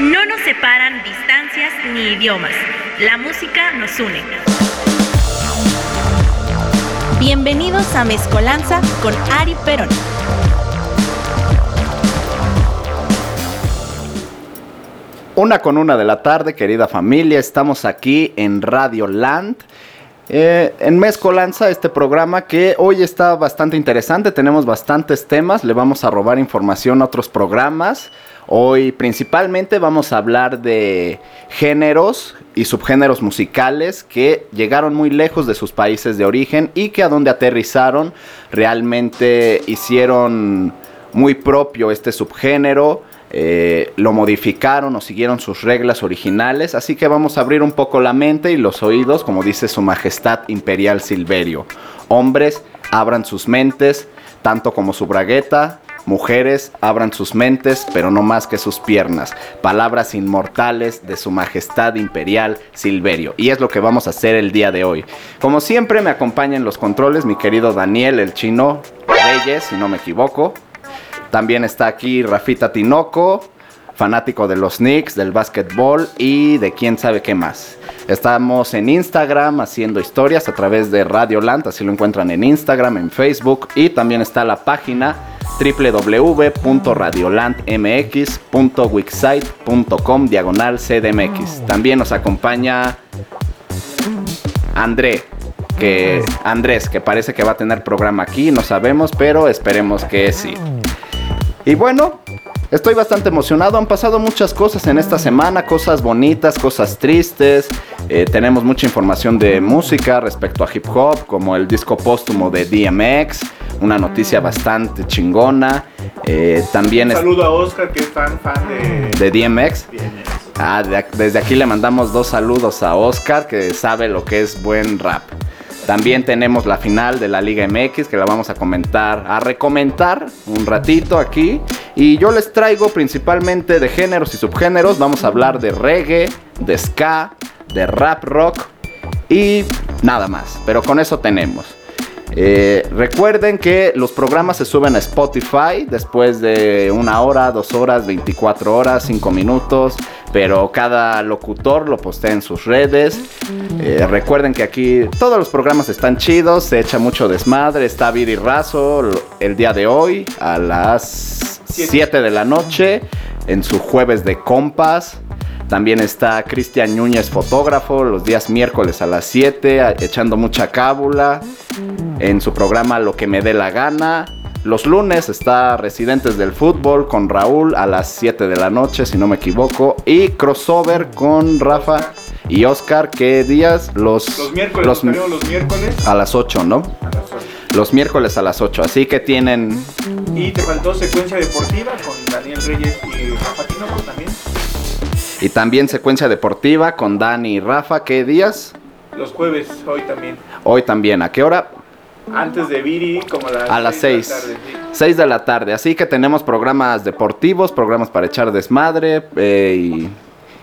No nos separan distancias ni idiomas. La música nos une. Bienvenidos a Mezcolanza con Ari Perón. Una con una de la tarde, querida familia, estamos aquí en Radio Land. Eh, en Mezcolanza, este programa que hoy está bastante interesante, tenemos bastantes temas, le vamos a robar información a otros programas. Hoy principalmente vamos a hablar de géneros y subgéneros musicales que llegaron muy lejos de sus países de origen y que a donde aterrizaron realmente hicieron muy propio este subgénero. Eh, lo modificaron o siguieron sus reglas originales, así que vamos a abrir un poco la mente y los oídos, como dice su Majestad Imperial Silverio. Hombres, abran sus mentes, tanto como su bragueta, Mujeres, abran sus mentes, pero no más que sus piernas. Palabras inmortales de su majestad imperial Silverio. Y es lo que vamos a hacer el día de hoy. Como siempre me acompaña en los controles mi querido Daniel, el chino Reyes, si no me equivoco. También está aquí Rafita Tinoco, fanático de los Knicks, del básquetbol y de quién sabe qué más. Estamos en Instagram haciendo historias a través de Radio Land, así lo encuentran en Instagram, en Facebook y también está la página www.radiolandmx.wixsite.com diagonal CDMX. También nos acompaña André, que Andrés, que parece que va a tener programa aquí, no sabemos, pero esperemos que sí. Y bueno, Estoy bastante emocionado, han pasado muchas cosas en esta semana, cosas bonitas, cosas tristes. Eh, tenemos mucha información de música respecto a hip hop, como el disco póstumo de DMX, una noticia bastante chingona. Eh, también Un saludo a Oscar, que es fan, fan de, de DMX. DMX. Ah, de- desde aquí le mandamos dos saludos a Oscar, que sabe lo que es buen rap. También tenemos la final de la Liga MX, que la vamos a comentar, a recomendar un ratito aquí. Y yo les traigo principalmente de géneros y subgéneros. Vamos a hablar de reggae, de ska, de rap rock y nada más. Pero con eso tenemos. Eh, recuerden que los programas se suben a Spotify después de una hora, dos horas, 24 horas, 5 minutos. Pero cada locutor lo postea en sus redes. Eh, recuerden que aquí todos los programas están chidos, se echa mucho desmadre. Está Viri Razo el día de hoy a las Siete. 7 de la noche en su jueves de compas. También está Cristian Núñez, fotógrafo, los días miércoles a las 7, a- echando mucha cábula. En su programa Lo que me dé la gana. Los lunes está Residentes del Fútbol con Raúl a las 7 de la noche, si no me equivoco. Y crossover con Rafa y Oscar. ¿Qué días? Los, Los miércoles, los- los, los miércoles. a las 8, ¿no? a las ocho. Los miércoles a las 8. Así que tienen Y te faltó secuencia deportiva con Daniel Reyes y Rafa Tinoco también. Y también secuencia deportiva con Dani y Rafa. ¿Qué días? Los jueves, hoy también. Hoy también. ¿A qué hora? Antes de Viri, como a las A las seis 6. de la tarde, sí. 6 de la tarde. Así que tenemos programas deportivos, programas para echar desmadre eh, y,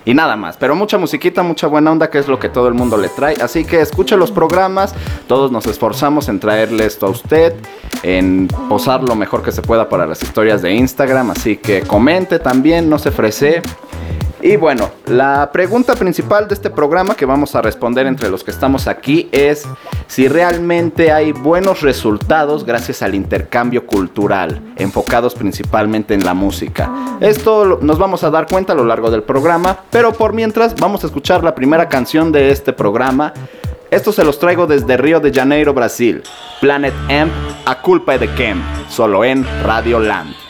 y nada más. Pero mucha musiquita, mucha buena onda, que es lo que todo el mundo le trae. Así que escuche los programas. Todos nos esforzamos en traerle esto a usted, en posar lo mejor que se pueda para las historias de Instagram. Así que comente también, no se ofrece. Y bueno, la pregunta principal de este programa que vamos a responder entre los que estamos aquí es si realmente hay buenos resultados gracias al intercambio cultural, enfocados principalmente en la música. Esto nos vamos a dar cuenta a lo largo del programa, pero por mientras vamos a escuchar la primera canción de este programa. Esto se los traigo desde Río de Janeiro, Brasil. Planet Amp, a culpa de Kem, solo en Radio Land.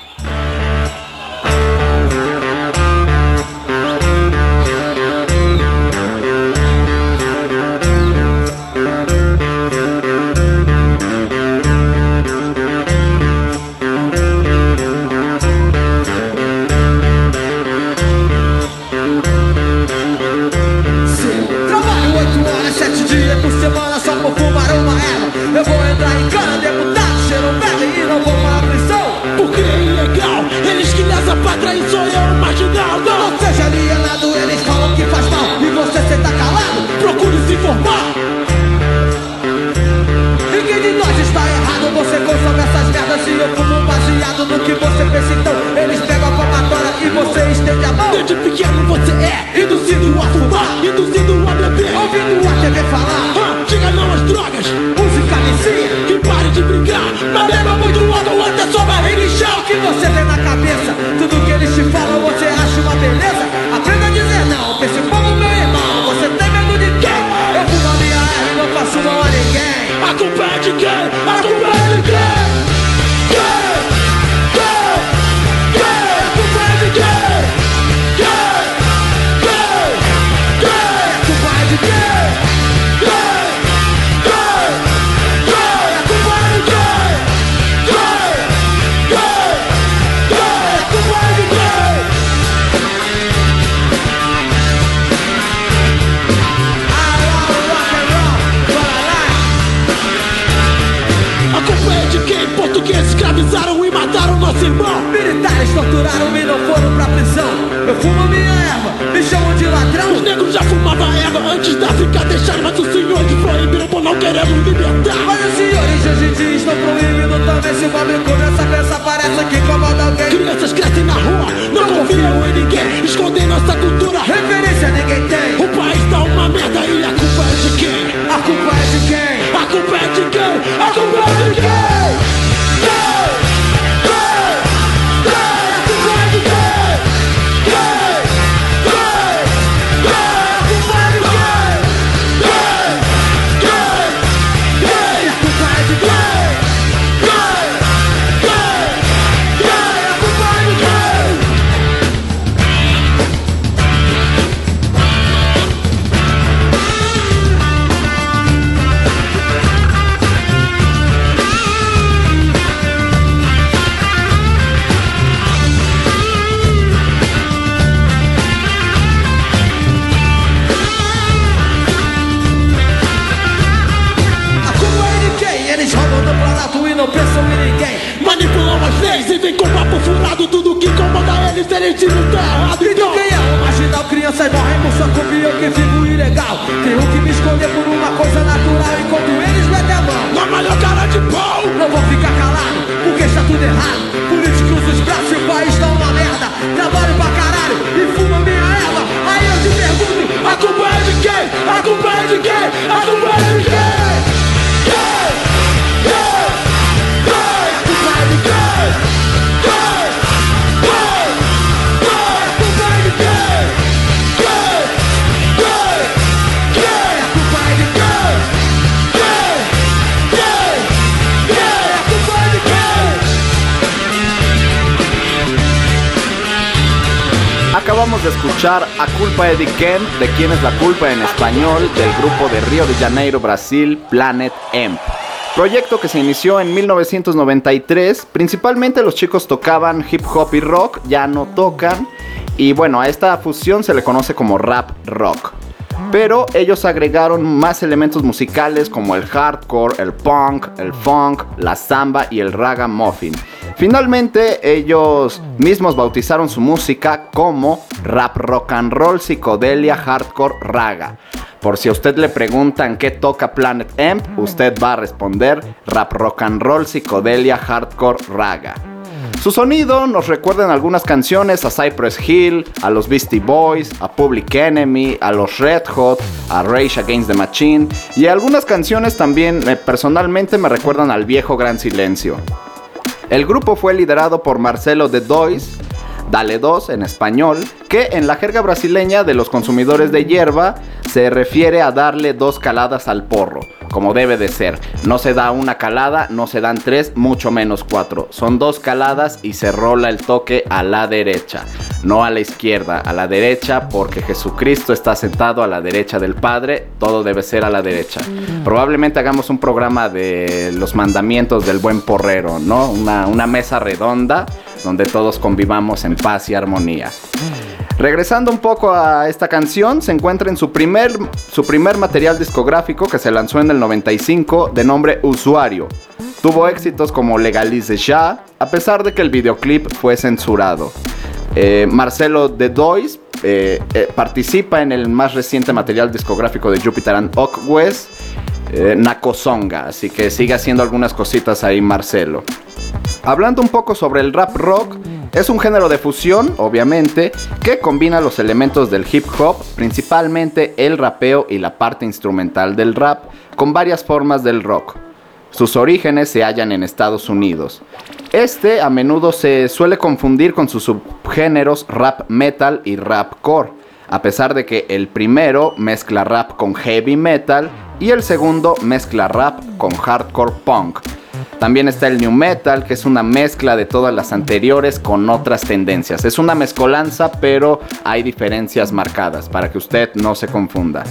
Baseado no que você pensa então. Eles pegam a palmatória e você estende a mão. Desde pequeno quer, induzindo a fumar, induzindo a beber, ouvindo a TV falar. Ah, diga não às drogas, música vicia, que pare de brigar, mas leva muito logo até sua barriga inchar. O que você tem na cabeça, tudo que eles te falam você acha uma beleza. De escuchar A Culpa de Ken, de quién es la culpa en español, del grupo de Río de Janeiro, Brasil, Planet Emp. Proyecto que se inició en 1993. Principalmente los chicos tocaban hip hop y rock, ya no tocan. Y bueno, a esta fusión se le conoce como rap rock. Pero ellos agregaron más elementos musicales como el hardcore, el punk, el funk, la samba y el ragamuffin. Finalmente ellos mismos bautizaron su música como rap rock and roll, psicodelia, hardcore, raga. Por si a usted le preguntan qué toca Planet Amp, usted va a responder rap rock and roll, psicodelia, hardcore, raga. Su sonido nos recuerda en algunas canciones a Cypress Hill, a los Beastie Boys, a Public Enemy, a los Red Hot, a Rage Against the Machine y algunas canciones también eh, personalmente me recuerdan al viejo Gran Silencio. El grupo fue liderado por Marcelo de Dois, Dale 2 en español, que en la jerga brasileña de los consumidores de hierba se refiere a darle dos caladas al porro, como debe de ser. No se da una calada, no se dan tres, mucho menos cuatro. Son dos caladas y se rola el toque a la derecha, no a la izquierda, a la derecha porque Jesucristo está sentado a la derecha del Padre, todo debe ser a la derecha. Probablemente hagamos un programa de los mandamientos del buen porrero, ¿no? Una, una mesa redonda donde todos convivamos en paz y armonía. Regresando un poco a esta canción, se encuentra en su primer, su primer material discográfico que se lanzó en el 95 de nombre Usuario. Tuvo éxitos como Legalize Ya, a pesar de que el videoclip fue censurado. Eh, Marcelo de Dois eh, eh, participa en el más reciente material discográfico de Jupiter and Oakwest, eh, Nakosonga, así que sigue haciendo algunas cositas ahí Marcelo. Hablando un poco sobre el rap rock, Es un género de fusión, obviamente, que combina los elementos del hip hop, principalmente el rapeo y la parte instrumental del rap, con varias formas del rock. Sus orígenes se hallan en Estados Unidos. Este a menudo se suele confundir con sus subgéneros rap metal y rap core, a pesar de que el primero mezcla rap con heavy metal y el segundo mezcla rap con hardcore punk. También está el new metal, que es una mezcla de todas las anteriores con otras tendencias. Es una mezcolanza, pero hay diferencias marcadas para que usted no se confunda.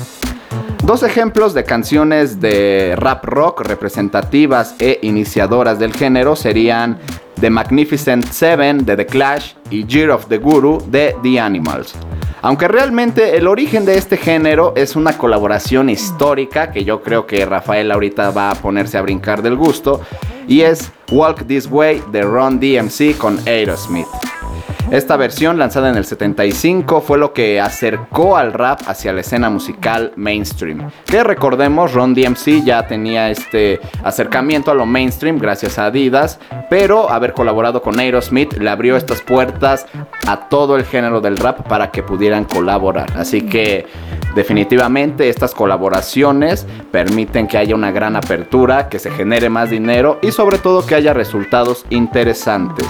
Dos ejemplos de canciones de rap rock representativas e iniciadoras del género serían The Magnificent Seven de The Clash y Year of the Guru de The Animals. Aunque realmente el origen de este género es una colaboración histórica que yo creo que Rafael ahorita va a ponerse a brincar del gusto y es Walk This Way de Ron DMC con Aerosmith. Esta versión, lanzada en el 75, fue lo que acercó al rap hacia la escena musical mainstream. Que recordemos, Ron DMC ya tenía este acercamiento a lo mainstream gracias a Adidas, pero haber colaborado con Aerosmith le abrió estas puertas a todo el género del rap para que pudieran colaborar. Así que definitivamente estas colaboraciones permiten que haya una gran apertura, que se genere más dinero y sobre todo que haya resultados interesantes.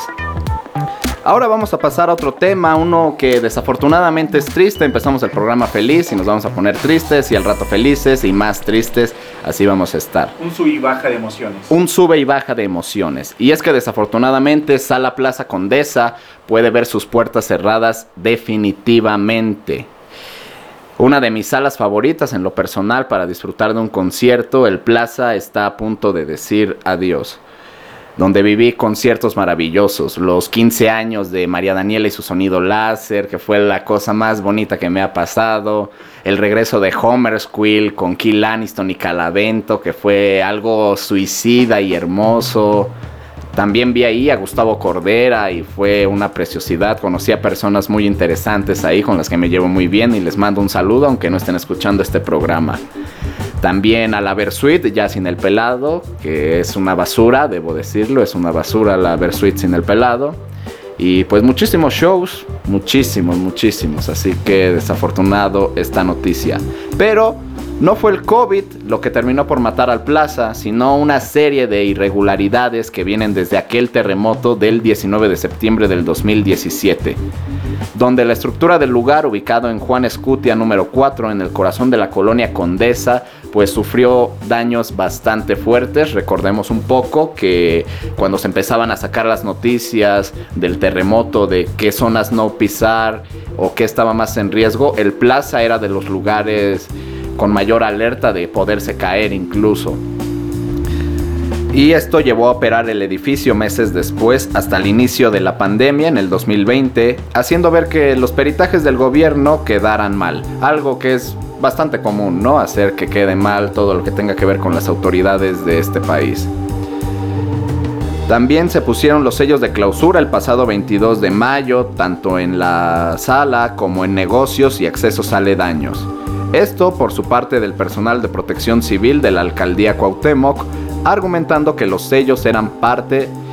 Ahora vamos a pasar a otro tema, uno que desafortunadamente es triste. Empezamos el programa feliz y nos vamos a poner tristes y al rato felices y más tristes. Así vamos a estar. Un sub y baja de emociones. Un sube y baja de emociones. Y es que desafortunadamente Sala Plaza Condesa puede ver sus puertas cerradas definitivamente. Una de mis salas favoritas en lo personal para disfrutar de un concierto, el Plaza está a punto de decir adiós donde viví conciertos maravillosos. Los 15 años de María Daniela y su sonido láser, que fue la cosa más bonita que me ha pasado. El regreso de Homer Squill con Kill Aniston y Calavento, que fue algo suicida y hermoso. También vi ahí a Gustavo Cordera y fue una preciosidad. Conocí a personas muy interesantes ahí con las que me llevo muy bien y les mando un saludo aunque no estén escuchando este programa. También a la Versuit, ya sin el pelado, que es una basura, debo decirlo, es una basura la Versuit sin el pelado. Y pues muchísimos shows, muchísimos, muchísimos. Así que desafortunado esta noticia. Pero no fue el COVID lo que terminó por matar al Plaza, sino una serie de irregularidades que vienen desde aquel terremoto del 19 de septiembre del 2017, donde la estructura del lugar ubicado en Juan Escutia número 4 en el corazón de la colonia Condesa pues sufrió daños bastante fuertes. Recordemos un poco que cuando se empezaban a sacar las noticias del terremoto, de qué zonas no pisar o qué estaba más en riesgo, el Plaza era de los lugares con mayor alerta de poderse caer incluso. Y esto llevó a operar el edificio meses después hasta el inicio de la pandemia en el 2020, haciendo ver que los peritajes del gobierno quedaran mal, algo que es bastante común, ¿no? Hacer que quede mal todo lo que tenga que ver con las autoridades de este país. También se pusieron los sellos de clausura el pasado 22 de mayo, tanto en la sala como en negocios y accesos aledaños. Esto por su parte del personal de protección civil de la alcaldía Cuauhtémoc, argumentando que los sellos eran parte de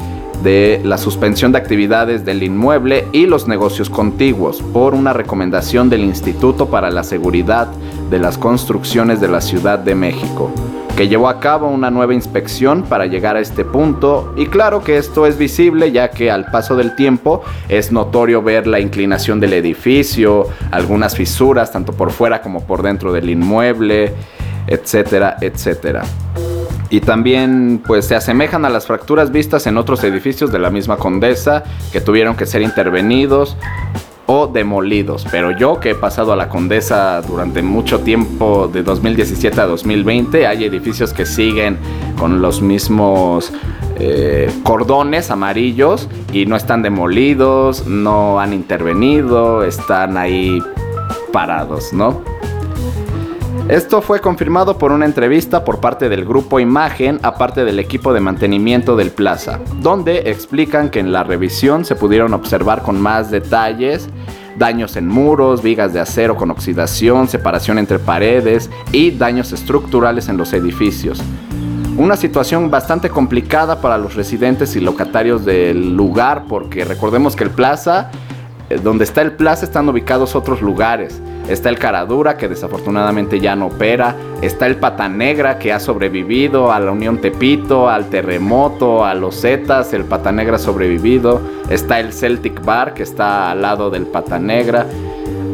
la suspensión de actividades del inmueble y los negocios contiguos por una recomendación del Instituto para la Seguridad de las Construcciones de la Ciudad de México que llevó a cabo una nueva inspección para llegar a este punto y claro que esto es visible ya que al paso del tiempo es notorio ver la inclinación del edificio, algunas fisuras tanto por fuera como por dentro del inmueble, etcétera, etcétera. Y también pues se asemejan a las fracturas vistas en otros edificios de la misma condesa que tuvieron que ser intervenidos o demolidos. Pero yo que he pasado a la Condesa durante mucho tiempo, de 2017 a 2020, hay edificios que siguen con los mismos eh, cordones amarillos y no están demolidos, no han intervenido, están ahí parados, ¿no? Esto fue confirmado por una entrevista por parte del grupo Imagen, aparte del equipo de mantenimiento del Plaza, donde explican que en la revisión se pudieron observar con más detalles daños en muros, vigas de acero con oxidación, separación entre paredes y daños estructurales en los edificios. Una situación bastante complicada para los residentes y locatarios del lugar, porque recordemos que el plaza, donde está el plaza están ubicados otros lugares. Está el Caradura, que desafortunadamente ya no opera. Está el Pata Negra, que ha sobrevivido a la Unión Tepito, al terremoto, a los Zetas. El Pata Negra ha sobrevivido. Está el Celtic Bar, que está al lado del Pata Negra.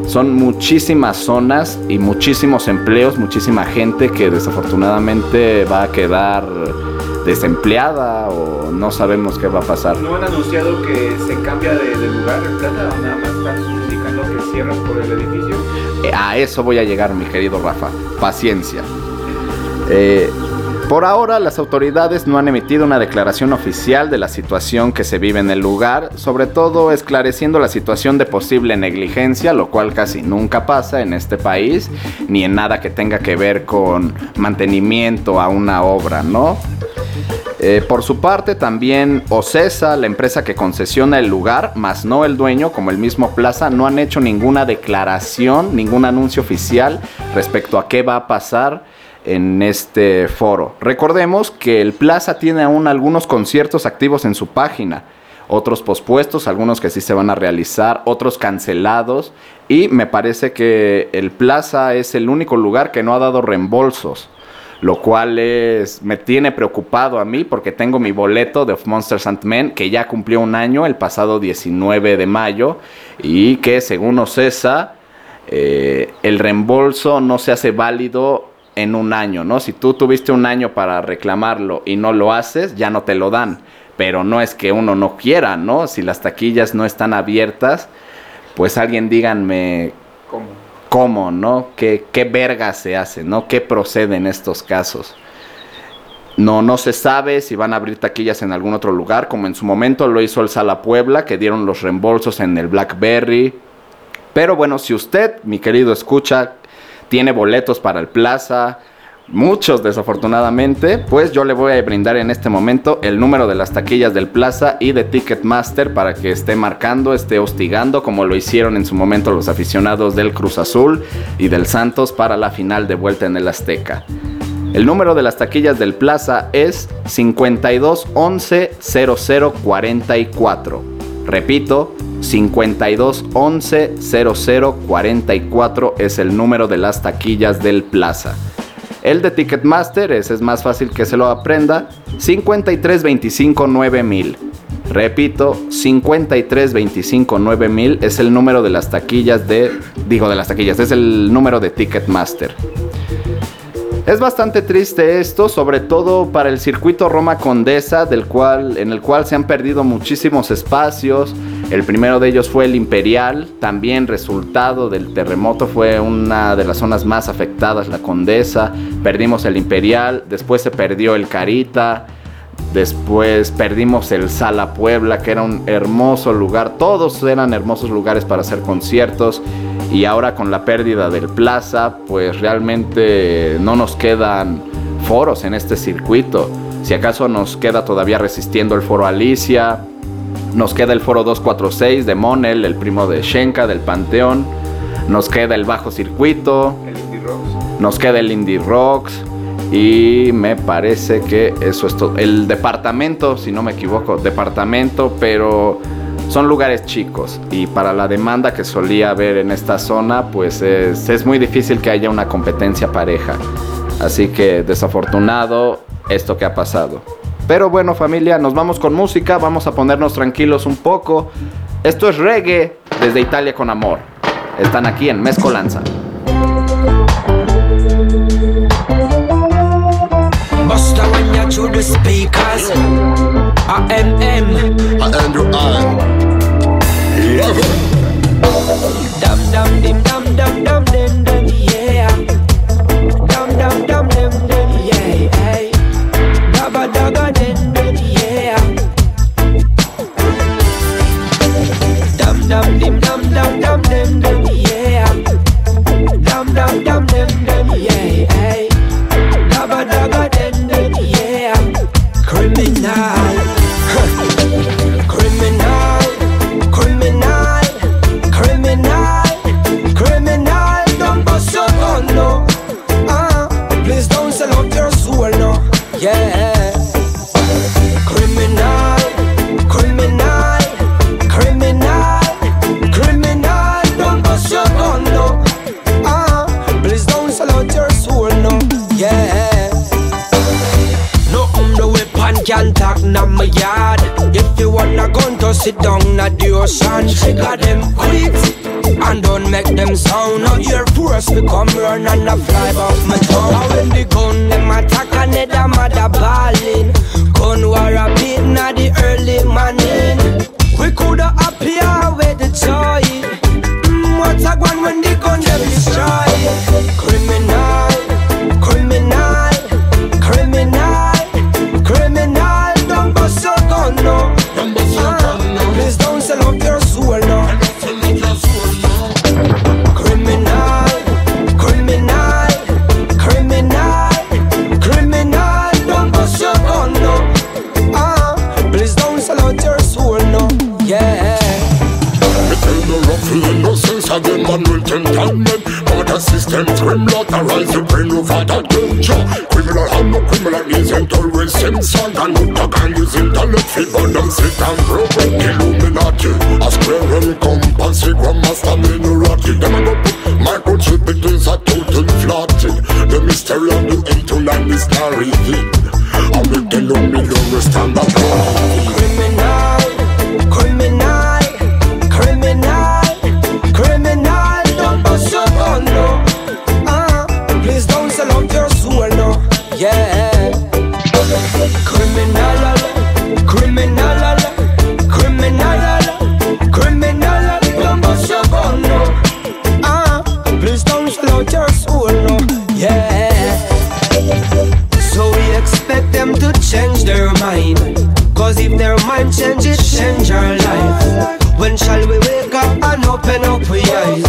Son muchísimas zonas y muchísimos empleos, muchísima gente que desafortunadamente va a quedar desempleada o no sabemos qué va a pasar. ¿No han anunciado que se cambia de, de lugar el plata o nada más están indicando que cierran por el edificio? Eh, A eso voy a llegar, mi querido Rafa. Paciencia. Eh, por ahora, las autoridades no han emitido una declaración oficial de la situación que se vive en el lugar, sobre todo esclareciendo la situación de posible negligencia, lo cual casi nunca pasa en este país, ni en nada que tenga que ver con mantenimiento a una obra, ¿no? Eh, por su parte, también Ocesa, la empresa que concesiona el lugar, más no el dueño, como el mismo Plaza, no han hecho ninguna declaración, ningún anuncio oficial respecto a qué va a pasar en este foro. Recordemos que el Plaza tiene aún algunos conciertos activos en su página, otros pospuestos, algunos que sí se van a realizar, otros cancelados, y me parece que el Plaza es el único lugar que no ha dado reembolsos lo cual es, me tiene preocupado a mí porque tengo mi boleto de Monsters and Men que ya cumplió un año el pasado 19 de mayo y que según Ocesa eh, el reembolso no se hace válido en un año, ¿no? Si tú tuviste un año para reclamarlo y no lo haces, ya no te lo dan. Pero no es que uno no quiera, ¿no? Si las taquillas no están abiertas, pues alguien díganme ¿Cómo? Cómo, ¿no? ¿Qué, qué verga se hace, ¿no? ¿Qué procede en estos casos? No, no se sabe si van a abrir taquillas en algún otro lugar, como en su momento lo hizo el Sala Puebla, que dieron los reembolsos en el Blackberry. Pero bueno, si usted, mi querido escucha, tiene boletos para el Plaza, muchos desafortunadamente, pues yo le voy a brindar en este momento el número de las taquillas del Plaza y de Ticketmaster para que esté marcando, esté hostigando, como lo hicieron en su momento los aficionados del Cruz Azul y del Santos para la final de vuelta en el Azteca. El número de las taquillas del Plaza es 52 11 00 44. Repito, 52 11 00 44 es el número de las taquillas del Plaza. El de Ticketmaster, ese es más fácil que se lo aprenda, 53 25 9000. Repito, 53 25 9000 es el número de las taquillas de digo de las taquillas, es el número de Ticketmaster. Es bastante triste esto, sobre todo para el circuito Roma Condesa, del cual, en el cual se han perdido muchísimos espacios. El primero de ellos fue el Imperial, también resultado del terremoto fue una de las zonas más afectadas, la Condesa. Perdimos el Imperial, después se perdió el Carita, después perdimos el Sala Puebla, que era un hermoso lugar. Todos eran hermosos lugares para hacer conciertos. Y ahora con la pérdida del Plaza, pues realmente no nos quedan foros en este circuito. Si acaso nos queda todavía resistiendo el foro Alicia, nos queda el foro 246 de Monel, el primo de Shenka del Panteón, nos queda el bajo circuito, El Indie Rocks. nos queda el Indie Rocks y me parece que eso es todo. El departamento, si no me equivoco, departamento, pero son lugares chicos y para la demanda que solía haber en esta zona, pues es, es muy difícil que haya una competencia pareja. Así que desafortunado esto que ha pasado. Pero bueno familia, nos vamos con música, vamos a ponernos tranquilos un poco. Esto es reggae desde Italia con amor. Están aquí en Mezcolanza. Busta when you through the speakers. A M Andrew I love it. Dum dum dim Konvultentanten Border system Trimlotterize the brain over the danger Criminal haben und Criminal isn't always Simpson Dann Untergang ist Intellekt Wie man dann sieht am Broken Illuminati A square and compass Ich war Master Minorati Dem go put microchip It is a total flatty The mystery of the 8 is carried I will tell you me don't Criminal Criminal. Their mind changes, change our life. When shall we wake up and open up we eyes?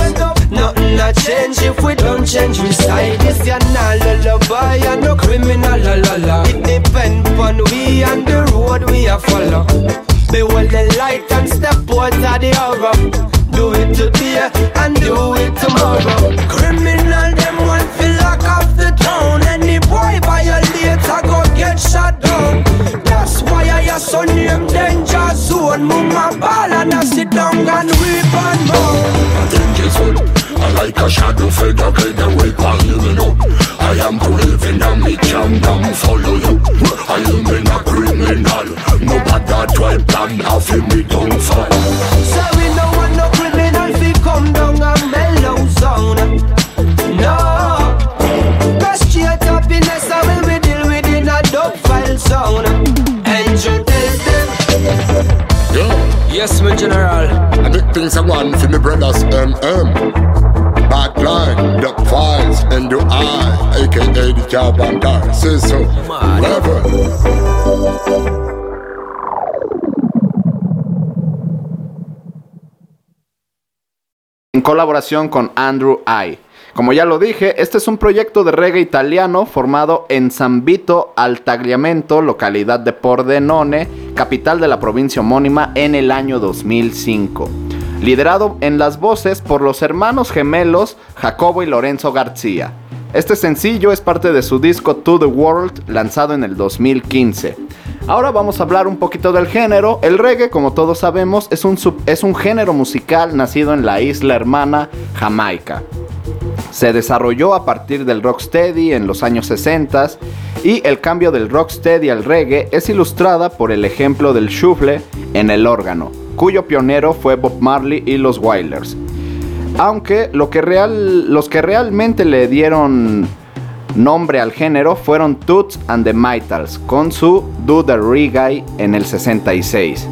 Nothing a change if we don't change we side. This ya na lullaby and no criminal la la la. It depend on we and the road we a follow. Behold the light and step out of the horror. Do it today and do it tomorrow. Criminal them want feel lock off the town. Any boy violate I go get shot down. That's why I have so name danger zone. My ball and I sit down and weep and moan. It's good. I like a shadow fade away the way I you know. I am craving and me can down follow you. I am in a criminal. No bad try plan off me don't fall. So we no want no criminal fi come down and mellow zone. General. I make things I want for me brothers MM. Bad line, the files, and the eye, aka the job and die. Say so, never. en colaboración con Andrew I. Como ya lo dije, este es un proyecto de reggae italiano formado en San Vito al Tagliamento, localidad de Pordenone, capital de la provincia homónima, en el año 2005. Liderado en las voces por los hermanos gemelos Jacobo y Lorenzo García. Este sencillo es parte de su disco To the World, lanzado en el 2015. Ahora vamos a hablar un poquito del género. El reggae, como todos sabemos, es un, sub- es un género musical nacido en la isla hermana Jamaica. Se desarrolló a partir del rocksteady en los años 60 y el cambio del rocksteady al reggae es ilustrada por el ejemplo del shuffle en el órgano, cuyo pionero fue Bob Marley y los Wailers. Aunque lo que real- los que realmente le dieron nombre al género fueron Toots and the Maytals con su Do the Reggae en el 66.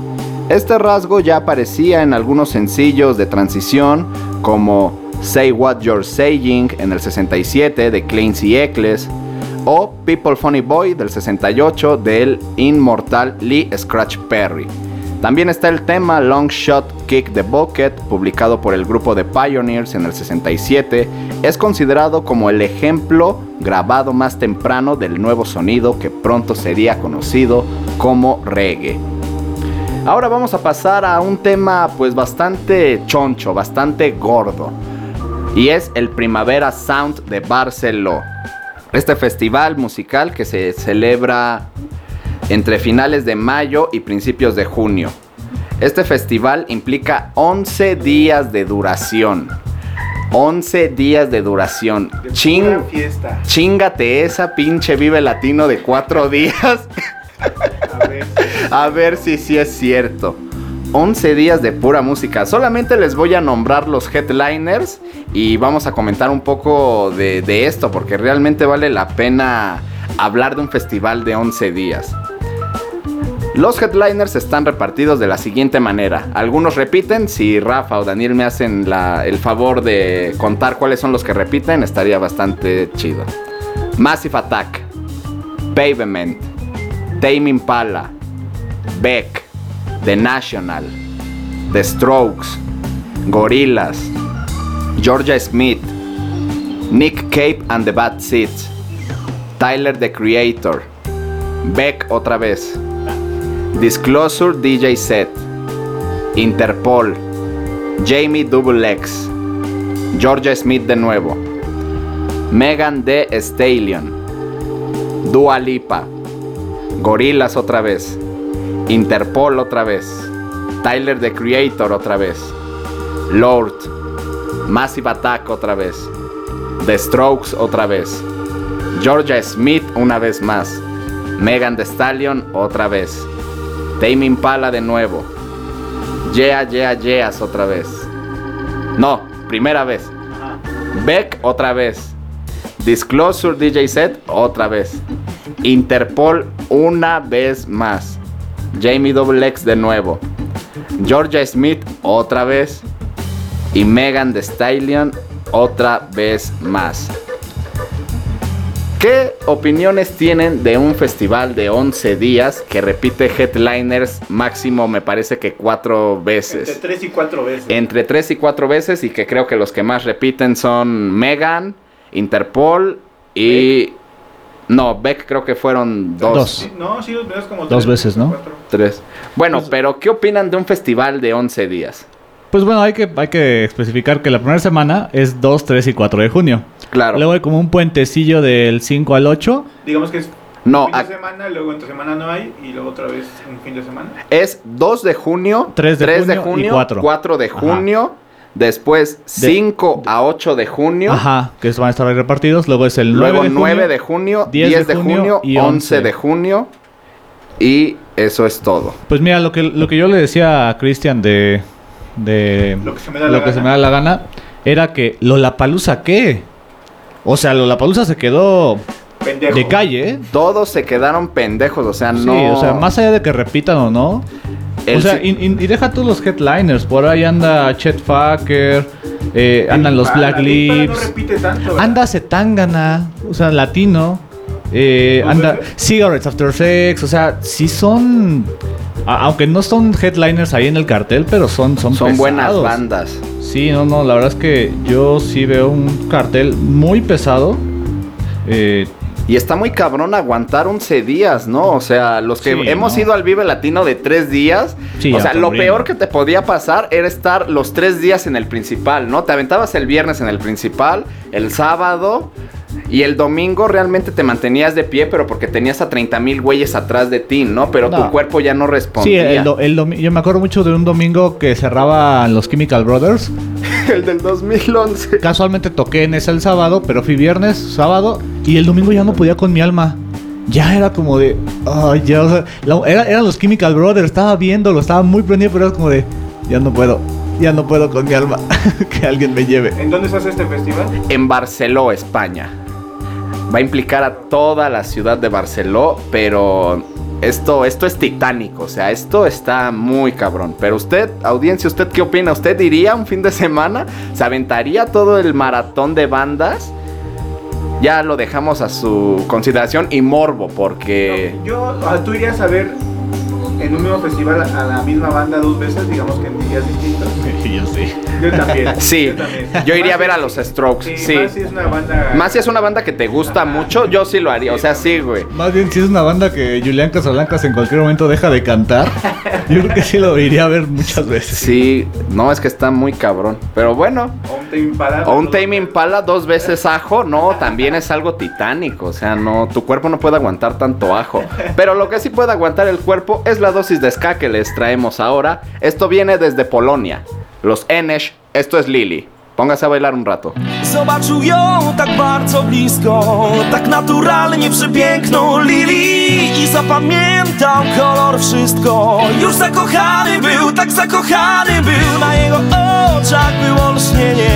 Este rasgo ya aparecía en algunos sencillos de transición como Say What You're Saying en el 67 de Clancy Eccles o People Funny Boy del 68 del inmortal Lee Scratch Perry. También está el tema Long Shot Kick the Bucket, publicado por el grupo de Pioneers en el 67. Es considerado como el ejemplo grabado más temprano del nuevo sonido que pronto sería conocido como reggae. Ahora vamos a pasar a un tema pues bastante choncho, bastante gordo. Y es el Primavera Sound de Barceló. Este festival musical que se celebra entre finales de mayo y principios de junio. Este festival implica 11 días de duración. 11 días de duración. Ching, fiesta. chingate esa pinche Vive Latino de 4 días. A ver. A ver si sí es cierto. 11 días de pura música. Solamente les voy a nombrar los headliners y vamos a comentar un poco de, esto porque realmente vale la pena hablar de un festival de 11 días. Los headliners están repartidos de la siguiente manera. Algunos repiten, si Rafa o Daniel me hacen el favor de contar cuáles son los que repiten, estaría bastante chido. Massive Attack, Pavement, Tame Impala, Beck, The National, The Strokes, Gorillaz, Georgia Smith, Nick Cave and the Bad Seeds, Tyler the Creator, Beck otra vez, Disclosure DJ Set, Interpol, Jamie Double X, Georgia Smith de nuevo, Megan The Stallion, Dua Lipa, Gorillaz otra vez, Interpol otra vez, Tyler the Creator otra vez, Lord, Massive Attack otra vez, The Strokes otra vez, Georgia Smith una vez más, Megan Thee Stallion otra vez, Tame Impala de nuevo, Yeah Yeah Yeahs otra vez, no, primera vez, Beck otra vez, Disclosure DJ Set otra vez, Interpol una vez más, Jamie Double X de nuevo, Georgia Smith otra vez y Megan Thee Stallion otra vez más. ¿Qué opiniones tienen de un festival de 11 días que repite headliners máximo me parece que cuatro Entre veces? tres y cuatro veces. Entre 3 y 4 veces y que creo que los que más repiten son Megan, Interpol y... No, Beck creo que fueron dos. Dos. Sí, no, sí, ves como Dos tres, veces, ¿no? cuatro. Tres. Bueno, Pues- pero ¿qué opinan de un festival de 11 días? Pues bueno, hay que, hay que especificar que la primera semana es 2, 3 y 4 de junio. Claro. Luego hay como un puentecillo del 5 al 8. Digamos que es No, fin de semana, luego entre semana no hay y luego otra vez un fin de semana. Es 2 de junio, 3 de 3 de junio y junio, cuatro. 4 de Ajá. Después 5 a 8 de junio, Ajá, que van a estar ahí repartidos. Luego es el 9 luego de junio. 9 de junio, 10 10 de de junio junio, y 11 11 de junio y eso es todo. Pues mira, lo que, lo que yo le decía a Cristian de, de Lo que se me da la gana. me da la gana era que Lollapalooza ¿qué? O sea, Lollapalooza se quedó Pendejo. de calle, ¿eh? Todos se quedaron pendejos, o sea, Sí, no... o sea, más allá de que repitan o no. El o sea, y, deja tú los headliners. Por ahí anda Chet Faker, eh, andan los Black Lips, No repite tanto. ¿verdad? anda Zetangana, o sea, latino. eh, Dos anda. Cigarettes After Sex, o sea, sí son. a- aunque no son headliners ahí en el cartel, pero son son, son buenas bandas. Sí, no, no, la verdad es que yo sí veo un cartel muy pesado. Eh, Y está muy cabrón aguantar 11 días, ¿no? O sea, los que Sí, hemos ¿no? ido al Vive Latino de 3 días, Sí, o sea, lo peor que te podía pasar era estar los 3 días en el principal, ¿no? Te aventabas el viernes en el principal, el sábado y el domingo realmente te mantenías de pie, pero porque tenías a 30 mil güeyes atrás de ti, ¿no? Pero tu cuerpo ya no sí, respondía. el, do- el domi- yo me acuerdo mucho de un domingo que cerraban los Chemical Brothers. el del 2011. Casualmente toqué en ese el sábado, pero fui viernes, sábado, y el domingo ya no podía con mi alma. Ya era como de. Ay, ya, o sea, la- era- eran los Chemical Brothers, estaba viéndolo, estaba muy prendido, pero era como de. Ya no puedo, ya no puedo con mi alma. que alguien me lleve. ¿En dónde se hace este festival? en Barceló, España. Va a implicar a toda la ciudad de Barceló, pero esto, esto es titánico, o sea, esto está muy cabrón. Pero usted, audiencia, ¿usted qué opina? ¿Usted iría un fin de semana? ¿Se aventaría todo el maratón de bandas? Ya lo dejamos a su consideración y morbo, porque... No, yo, ah, tú irías a ver en un mismo festival a la misma banda dos veces, digamos que en días distintos. yo sí. Yo también. Sí, yo, también. yo iría a ver a los Strokes, sí. Más si es una banda. Más si es una banda que te gusta mucho, yo sí lo haría, o sea, sí, güey. Más bien, si es una banda que Julián Casablancas en cualquier momento deja de cantar, yo creo que sí lo iría a ver muchas veces. Sí, no, es que está muy cabrón. Pero bueno, O un Tame Impala. o un Tame Impala dos veces ajo, no, también es algo titánico. O sea, no, tu cuerpo no puede aguantar tanto ajo. Pero lo que sí puede aguantar el cuerpo es la dosis de ska que les traemos ahora. Esto viene desde Polonia. Los Enesh, esto es Lily. Póngase a bailar un rato. Zobaczył ją tak bardzo blisko Tak naturalnie przepiękną Lili I zapamiętał kolor wszystko Już zakochany był, tak zakochany był Na jego oczach było lśnienie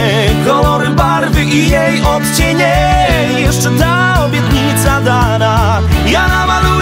Kolory barwy i jej odcienie Jeszcze ta obietnica dana Ja namaluję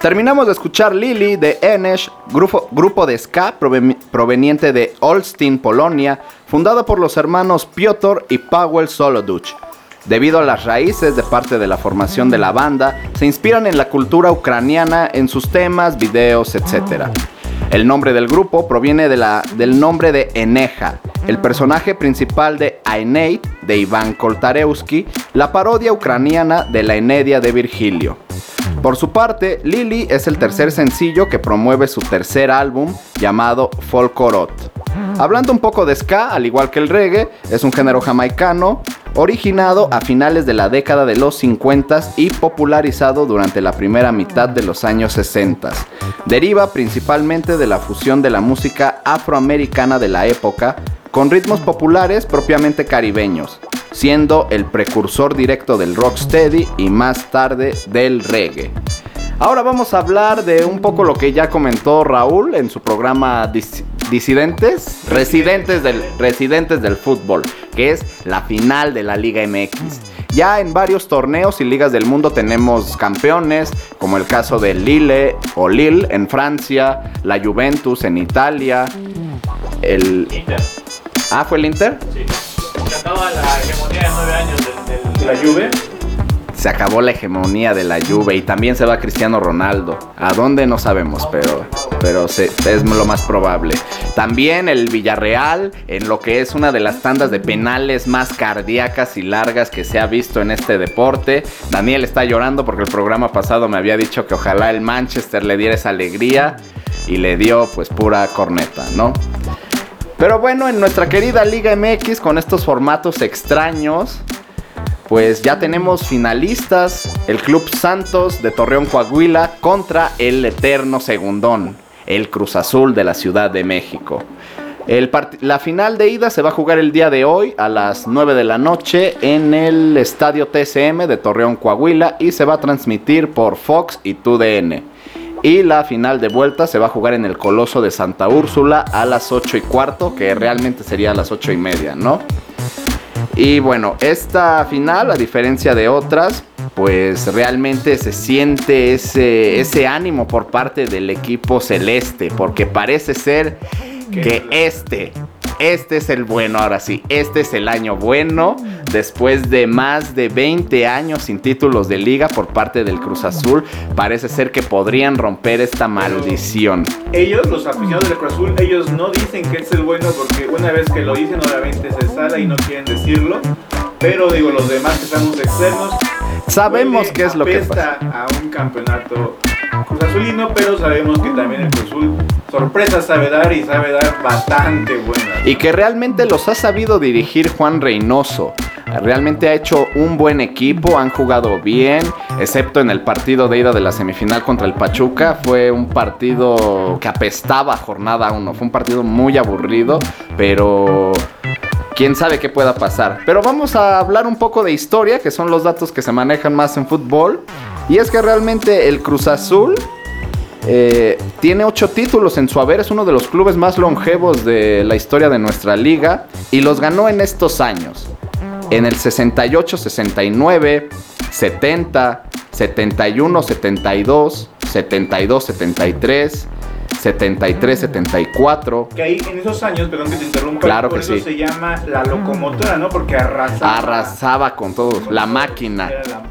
Terminamos de escuchar Lily de Enesh, grupo, de ska proven- proveniente de Olsztyn, Polonia, fundado por los hermanos Piotr y Paweł Soloduch. Debido a las raíces de parte de la formación de la banda, se inspiran en la cultura ucraniana en sus temas, videos, etc. El nombre del grupo proviene de la- del nombre de Eneja, el personaje principal de Aeneid de Iván Koltarewski, la parodia ucraniana de la Enedia de Virgilio. Por su parte, Lily es el tercer sencillo que promueve su tercer álbum llamado Folkorot. Hablando un poco de ska, al igual que el reggae, es un género jamaicano originado a finales de la década de los 50 y popularizado durante la primera mitad de los años 60. Deriva principalmente de la fusión de la música afroamericana de la época con ritmos populares propiamente caribeños. Siendo el precursor directo del rocksteady y más tarde del reggae. Ahora vamos a hablar de un poco lo que ya comentó Raúl en su programa Dis- Disidentes, Residentes del, Residentes del Fútbol, que es la final de la Liga MX. Ya en varios torneos y ligas del mundo tenemos campeones, como el caso de Lille o Lille en Francia, la Juventus en Italia, el... Inter. Ah, ¿fue el Inter? Sí. Se la hegemonía de nueve años de la Juve. Se acabó la hegemonía de la Juve y también se va Cristiano Ronaldo. ¿A dónde? No sabemos, pero, pero es lo más probable. También el Villarreal, en lo que es una de las tandas de penales más cardíacas y largas que se ha visto en este deporte. Daniel está llorando porque el programa pasado me había dicho que ojalá el Manchester le diera esa alegría y le dio pues pura corneta, ¿no? Pero bueno, en nuestra querida Liga MX con estos formatos extraños, pues ya tenemos finalistas, el Club Santos de Torreón Coahuila contra el Eterno Segundón, el Cruz Azul de la Ciudad de México. La final de ida se va a jugar el día de hoy a las 9 de la noche en el Estadio TCM de Torreón Coahuila y se va a transmitir por Fox y TUDN. Y la final de vuelta se va a jugar en el Coloso de Santa Úrsula a las 8 y cuarto, que realmente sería a las 8 y media, ¿no? Y bueno, esta final, a diferencia de otras, pues realmente se siente ese, ese ánimo por parte del equipo celeste, porque parece ser que este, este es el bueno ahora sí, este es el año bueno, después de más de 20 años sin títulos de liga por parte del Cruz Azul, parece ser que podrían romper esta maldición. Ellos, los aficionados del Cruz Azul, ellos no dicen que es el bueno porque una vez que lo dicen, obviamente se sale y no quieren decirlo. Pero digo, los demás que estamos externos. Sabemos qué es lo que apesta a un campeonato Cruz Azulino, pero sabemos que también el Cruz Azul sorpresa sabe dar y sabe dar bastante buenas. Y que realmente los ha sabido dirigir Juan Reynoso. Realmente ha hecho un buen equipo, han jugado bien, excepto en el partido de ida de la semifinal contra el Pachuca. Fue un partido que apestaba jornada 1. Fue un partido muy aburrido, pero quién sabe qué pueda pasar. Pero vamos a hablar un poco de historia, que son los datos que se manejan más en fútbol. Y es que realmente el Cruz Azul eh, tiene ocho títulos en su haber, es uno de los clubes más longevos de la historia de nuestra liga y los ganó en estos años. En el 68, 69, 70, 71, 72, 72, 73, 73, 74. Que ahí en esos años, perdón que te interrumpa, Claro por que eso sí. se llama la locomotora, ¿no? Porque arrasaba. Arrasaba con todos, la máquina. Era la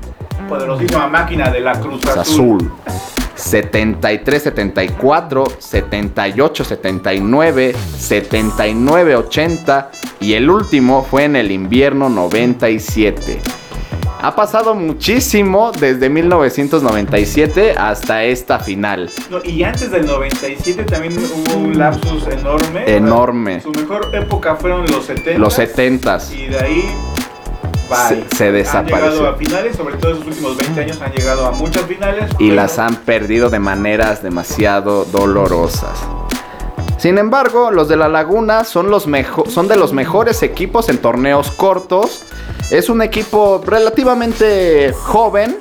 poderosísima máquina de la Cruz Cruz Azul. Azul. 73, 74, 78, 79, 79, 80 y el último fue en el invierno 97. Ha pasado muchísimo desde 1997 hasta esta final. No, y antes del 97 también hubo un lapsus enorme. Enorme. Su mejor época fueron los 70. Los 70s. Y de ahí. Bye. Se- se desapareció. Han llegado a finales, sobre todo esos últimos 20 años han llegado a muchas finales. y las han perdido de maneras demasiado dolorosas. Sin embargo, los de la Laguna son, los mejo- son de los mejores equipos en torneos cortos. Es un equipo relativamente joven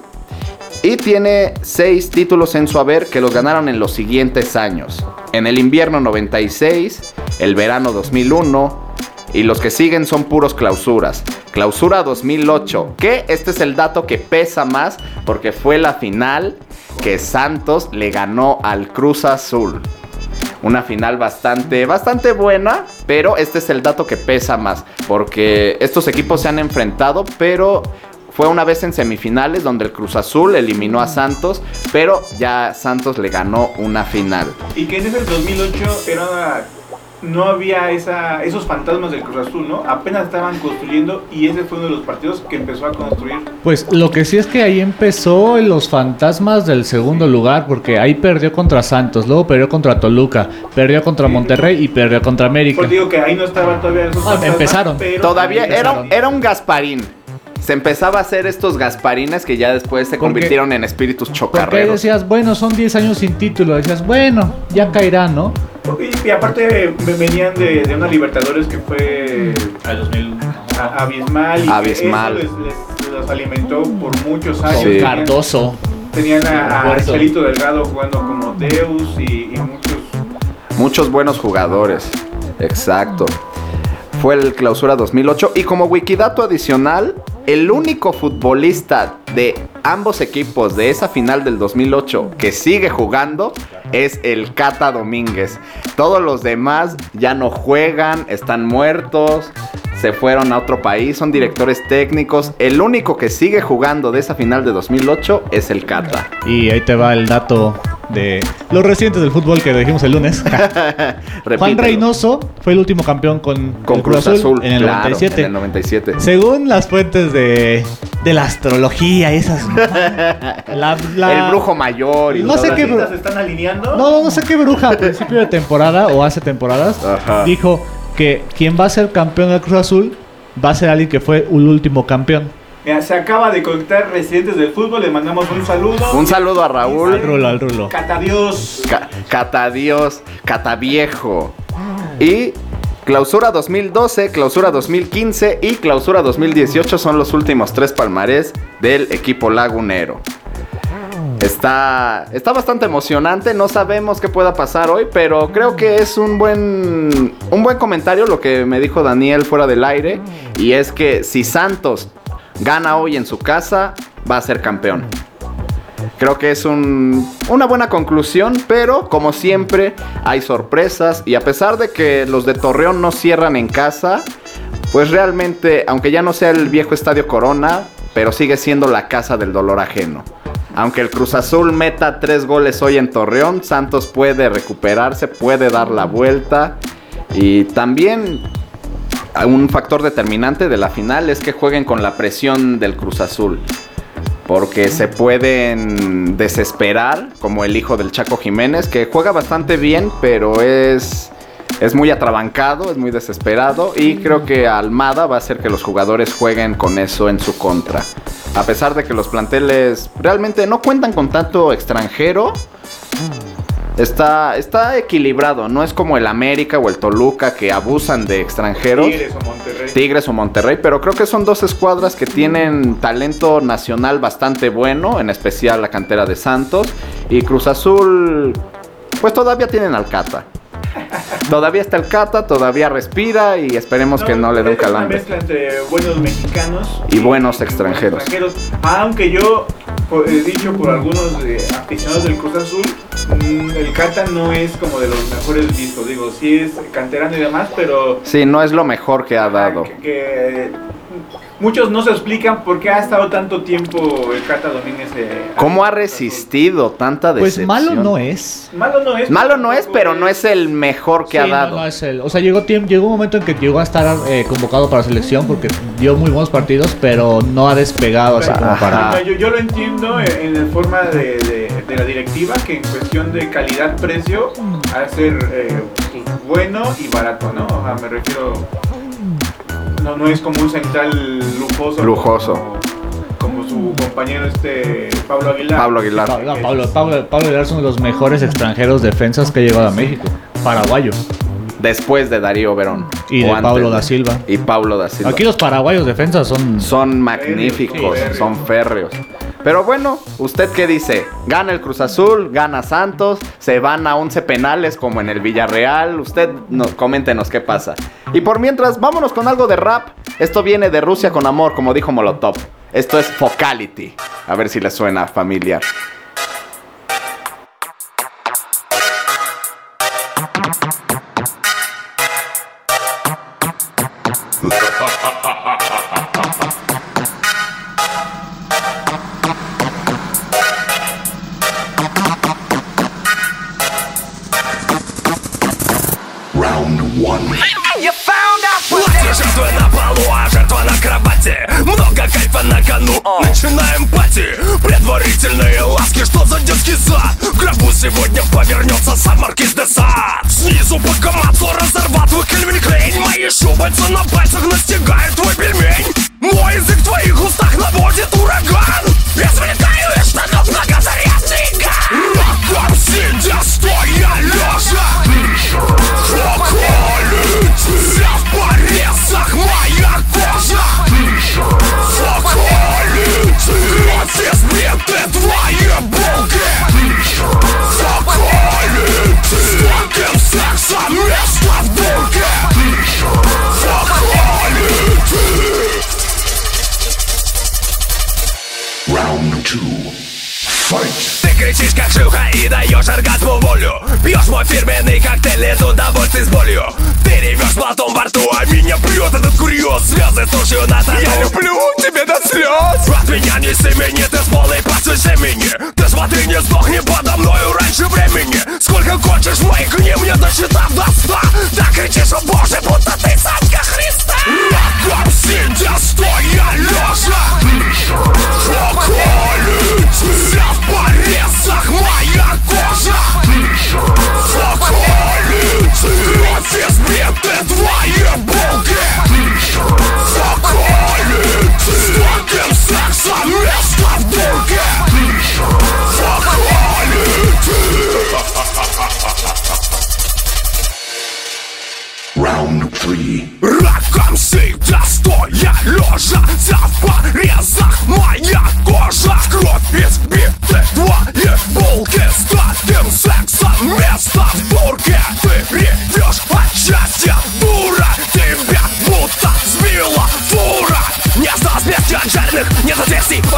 y tiene seis títulos en su haber que los ganaron en los siguientes años. En el invierno 96, el verano 2001 y los que siguen son puros clausuras. Clausura 2008, que este es el dato que pesa más porque fue la final que Santos le ganó al Cruz Azul. Una final bastante, bastante buena, pero este es el dato que pesa más, porque estos equipos se han enfrentado, pero fue una vez en semifinales donde el Cruz Azul eliminó a Santos, pero ya Santos le ganó una final. Y que en ese 2008 era. No había esa, esos fantasmas del Cruz Azul, ¿no? Apenas estaban construyendo y ese fue uno de los partidos que empezó a construir. Pues lo que sí es que ahí empezó los fantasmas del segundo lugar, porque ahí perdió contra Santos, luego perdió contra Toluca, perdió contra Monterrey y perdió contra América. Porque digo que ahí no estaban todavía esos Ah, fantasmas. empezaron. pero Todavía era, empezaron. era un Gasparín. Se empezaba a hacer estos Gasparines que ya después se Porque- convirtieron en espíritus Porque chocarreros. decías, bueno, son 10 años sin título, decías, bueno, ya caerá, ¿no? Y, y aparte venían de, de una Libertadores que fue Al 2000. a- abismal y Abismal. que eso les, les- los alimentó por muchos años. Sí. Tenían- Cardoso. Tenían a, a. Chelito Delgado jugando como Deus y, y muchos. Muchos buenos jugadores. Exacto. Fue el clausura 2008. Y como wikidato adicional, el único futbolista de ambos equipos de esa final del 2008 que sigue jugando es el Cata Domínguez. Todos los demás ya no juegan, están muertos, se fueron a otro país, son directores técnicos. El único que sigue jugando de esa final de 2008 es el Cata. Y ahí te va el dato de los recientes del fútbol que dijimos el lunes. Juan. Reynoso fue el último campeón con, con Cruz Azul, en el claro, 97. en el 97. Según las fuentes de, de la astrología, esas. la- la- El brujo mayor y No sé qué así. bru- ¿Se están alineando? No, no sé qué bruja a principio de temporada o hace temporadas Ajá. dijo que quien va a ser campeón del Cruz Azul va a ser alguien que fue el último campeón. Mira, se acaba de conectar residentes del fútbol, le mandamos un saludo. Un saludo a Al Raúl. rulo, al rulo. Catadios. Ca- Catadios, Cataviejo. Y Clausura 2012, Clausura 2015 y Clausura 2018 son los últimos tres palmarés del equipo lagunero. Está, está bastante emocionante, no sabemos qué pueda pasar hoy, pero creo que es un buen, un buen comentario lo que me dijo Daniel fuera del aire, y es que si Santos gana hoy en su casa, va a ser campeón. Creo que es un- una buena conclusión, pero como siempre hay sorpresas y a pesar de que los de Torreón no cierran en casa, pues realmente, aunque ya no sea el viejo Estadio Corona, pero sigue siendo la casa del dolor ajeno. Aunque el Cruz Azul meta tres goles hoy en Torreón, Santos puede recuperarse, puede dar la vuelta y también un factor determinante de la final es que jueguen con la presión del Cruz Azul. Porque se pueden desesperar, como el hijo del Chaco Jiménez, que juega bastante bien, pero es, es muy atrabancado, es muy desesperado. Y creo que Almada va a hacer que los jugadores jueguen con eso en su contra. A pesar de que los planteles realmente no cuentan con tanto extranjero, está, está equilibrado. No es como el América o el Toluca que abusan de extranjeros. Tigres o Monterrey. Tigres o Monterrey, pero creo que son dos escuadras que tienen talento nacional bastante bueno, en especial la cantera de Santos y Cruz Azul, pues todavía tienen al Cata. Todavía está el Cata, todavía respira y esperemos que no le dé un es una calambre. mezcla entre buenos mexicanos Y buenos extranjeros. extranjeros. Aunque yo he dicho por algunos eh, aficionados del Cruz Azul, mm, el Cata no es como de los mejores vistos. Digo, sí es canterano y demás, pero Sí, no es lo mejor que ha dado. que, que muchos no se explican por qué ha estado tanto tiempo el Cata Domínguez. eh, ¿Cómo ha resistido tanta Pues decepción? malo no es. Malo no es. Malo no es, pero no es el mejor que Sí, ha no, dado. no es el- o sea, llegó, tiemp- llegó un momento en que llegó a estar eh, convocado para selección porque dio muy buenos partidos, pero no ha despegado así como Ajá. para. No, yo, yo lo entiendo en, en la forma de, de- de la directiva que en cuestión de calidad-precio ha de ser eh, pues, bueno y barato, ¿no? O sea, me refiero. No, no es como un central lujoso. Lujoso. Como, como su compañero este Pablo Aguilar. Pablo Aguilar. Pa- no, Pablo, Pablo, Pablo Aguilar es uno de los mejores extranjeros defensas que ha llegado a México. Paraguayo. Después de Darío Verón. Y de antes Pablo da Silva. Y Pablo da Silva. Aquí los paraguayos defensas son. Son magníficos, Férreos, sí, son férreos. Pero bueno, ¿usted qué dice? ¿Gana el Cruz Azul? ¿Gana Santos? ¿Se van a 11 penales como en el Villarreal? Usted nos, coméntenos qué pasa. Y por mientras, vámonos con algo de rap. Esto viene de Rusia con amor, como dijo Molotov. Esto es Focality. A ver si le suena familiar.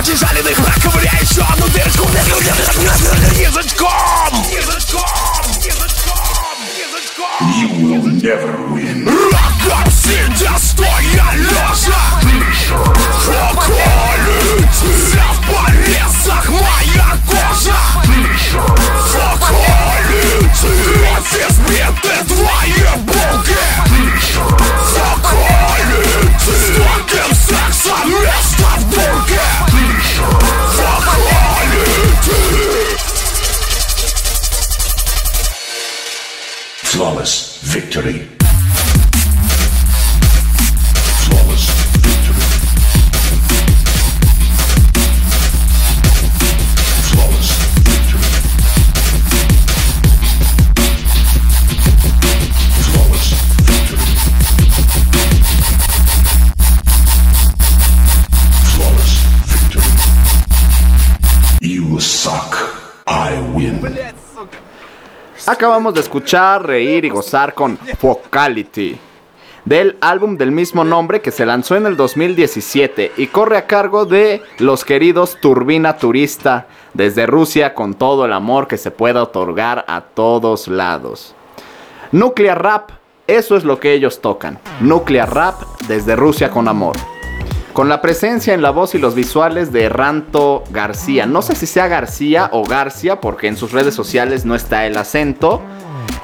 Очень жаленых раков речен Acabamos de escuchar, reír y gozar con Focality, del álbum del mismo nombre que se lanzó en el 2017 y corre a cargo de los queridos Turbina Turista desde Rusia con todo el amor que se pueda otorgar a todos lados. Nuclear Rap, eso es lo que ellos tocan. Nuclear Rap desde Rusia con amor. Con la presencia en la voz y los visuales de Ranto García. No sé si sea García o García, porque en sus redes sociales no está el acento.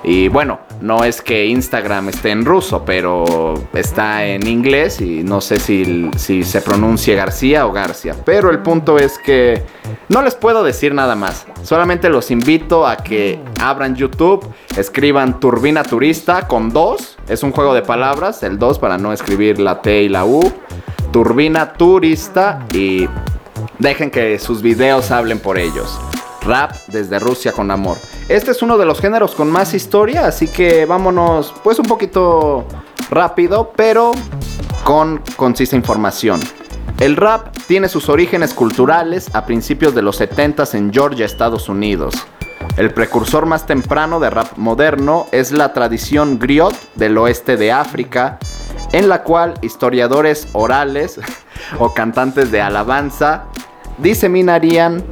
Y bueno, no es que Instagram esté en ruso, pero está en inglés y no sé si, si se pronuncie García o García. Pero el punto es que no les puedo decir nada más. Solamente los invito a que abran YouTube, escriban Turbina Turista con dos. Es un juego de palabras, el 2 para no escribir la T y la U. Turbina Turista y dejen que sus videos hablen por ellos. Rap desde Rusia con amor. Este es uno de los géneros con más historia, así que vámonos pues un poquito rápido, pero con concisa información. El rap tiene sus orígenes culturales a principios de los 70s en Georgia, Estados Unidos. El precursor más temprano de rap moderno es la tradición griot del oeste de África, en la cual historiadores orales o cantantes de alabanza diseminarían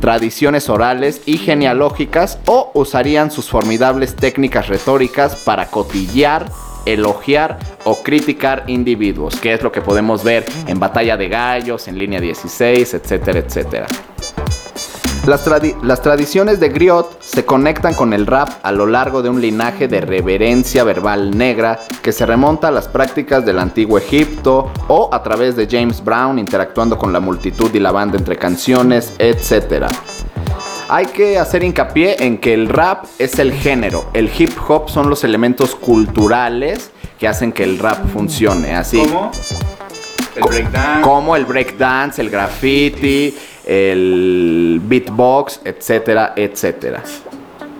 tradiciones orales y genealógicas o usarían sus formidables técnicas retóricas para cotillear, elogiar o criticar individuos, que es lo que podemos ver en Batalla de Gallos, en Línea 16, etcétera, etcétera. Las, tradi- las tradiciones de Griot se conectan con el rap a lo largo de un linaje de reverencia verbal negra que se remonta a las prácticas del antiguo Egipto o a través de James Brown interactuando con la multitud y la banda entre canciones, etc. Hay que hacer hincapié en que el rap es el género, el hip hop son los elementos culturales que hacen que el rap funcione. Así ¿Cómo? El breakdown. como el breakdance, el graffiti, el beatbox, etcétera, etcétera.